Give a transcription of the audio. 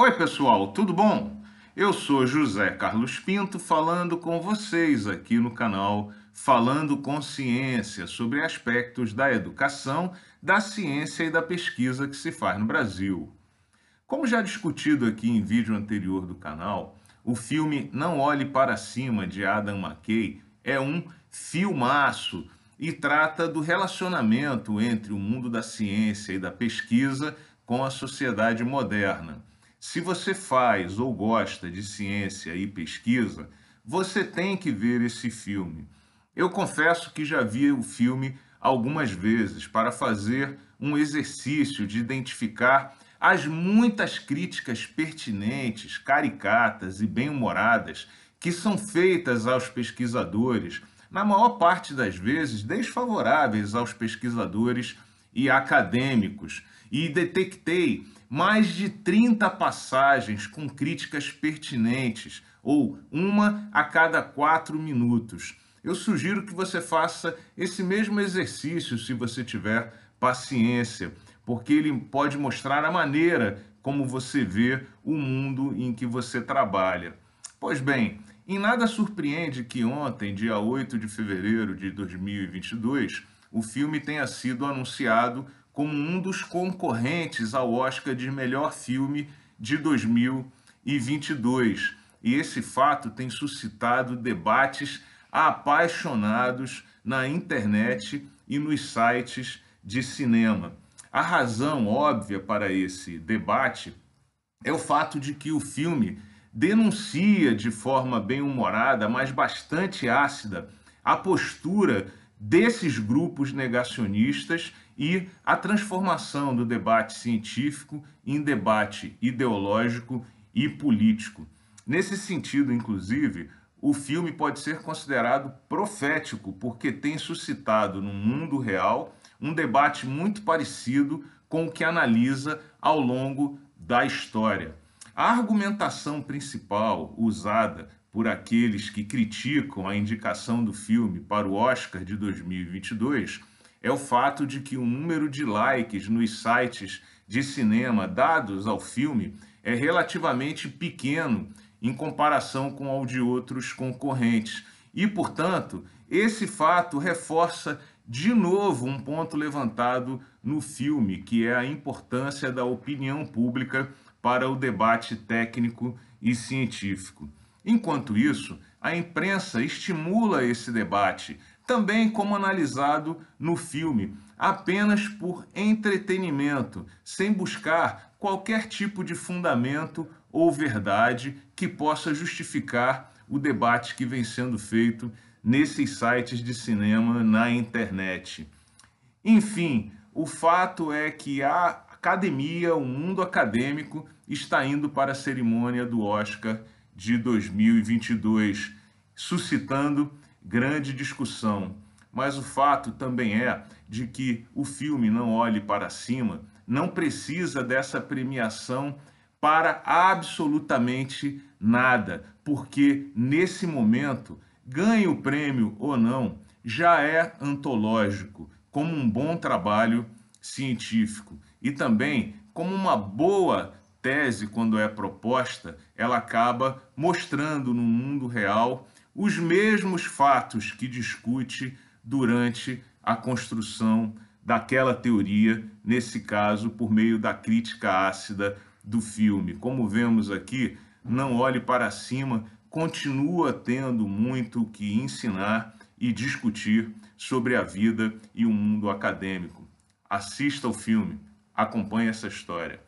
Oi, pessoal, tudo bom? Eu sou José Carlos Pinto falando com vocês aqui no canal Falando com Ciência sobre aspectos da educação, da ciência e da pesquisa que se faz no Brasil. Como já discutido aqui em vídeo anterior do canal, o filme Não Olhe Para Cima de Adam McKay é um filmaço e trata do relacionamento entre o mundo da ciência e da pesquisa com a sociedade moderna. Se você faz ou gosta de ciência e pesquisa, você tem que ver esse filme. Eu confesso que já vi o filme algumas vezes para fazer um exercício de identificar as muitas críticas pertinentes, caricatas e bem-humoradas que são feitas aos pesquisadores, na maior parte das vezes desfavoráveis aos pesquisadores e acadêmicos, e detectei mais de 30 passagens com críticas pertinentes, ou uma a cada quatro minutos. Eu sugiro que você faça esse mesmo exercício se você tiver paciência, porque ele pode mostrar a maneira como você vê o mundo em que você trabalha. Pois bem, em nada surpreende que ontem, dia 8 de fevereiro de 2022, o filme tenha sido anunciado como um dos concorrentes ao Oscar de melhor filme de 2022. E esse fato tem suscitado debates apaixonados na internet e nos sites de cinema. A razão óbvia para esse debate é o fato de que o filme denuncia de forma bem humorada, mas bastante ácida, a postura desses grupos negacionistas e a transformação do debate científico em debate ideológico e político. Nesse sentido, inclusive, o filme pode ser considerado profético, porque tem suscitado no mundo real um debate muito parecido com o que analisa ao longo da história. A argumentação principal usada por aqueles que criticam a indicação do filme para o Oscar de 2022 é o fato de que o número de likes nos sites de cinema dados ao filme é relativamente pequeno em comparação com o de outros concorrentes. E, portanto, esse fato reforça de novo um ponto levantado no filme, que é a importância da opinião pública para o debate técnico e científico. Enquanto isso, a imprensa estimula esse debate, também como analisado no filme, apenas por entretenimento, sem buscar qualquer tipo de fundamento ou verdade que possa justificar o debate que vem sendo feito nesses sites de cinema na internet. Enfim, o fato é que a academia, o mundo acadêmico, está indo para a cerimônia do Oscar de 2022, suscitando grande discussão. Mas o fato também é de que o filme Não Olhe para Cima não precisa dessa premiação para absolutamente nada, porque nesse momento, ganhe o prêmio ou não, já é antológico, como um bom trabalho científico e também como uma boa tese, quando é proposta, ela acaba mostrando no mundo real os mesmos fatos que discute durante a construção daquela teoria, nesse caso, por meio da crítica ácida do filme. Como vemos aqui, Não Olhe para Cima continua tendo muito que ensinar e discutir sobre a vida e o mundo acadêmico. Assista o filme, acompanhe essa história.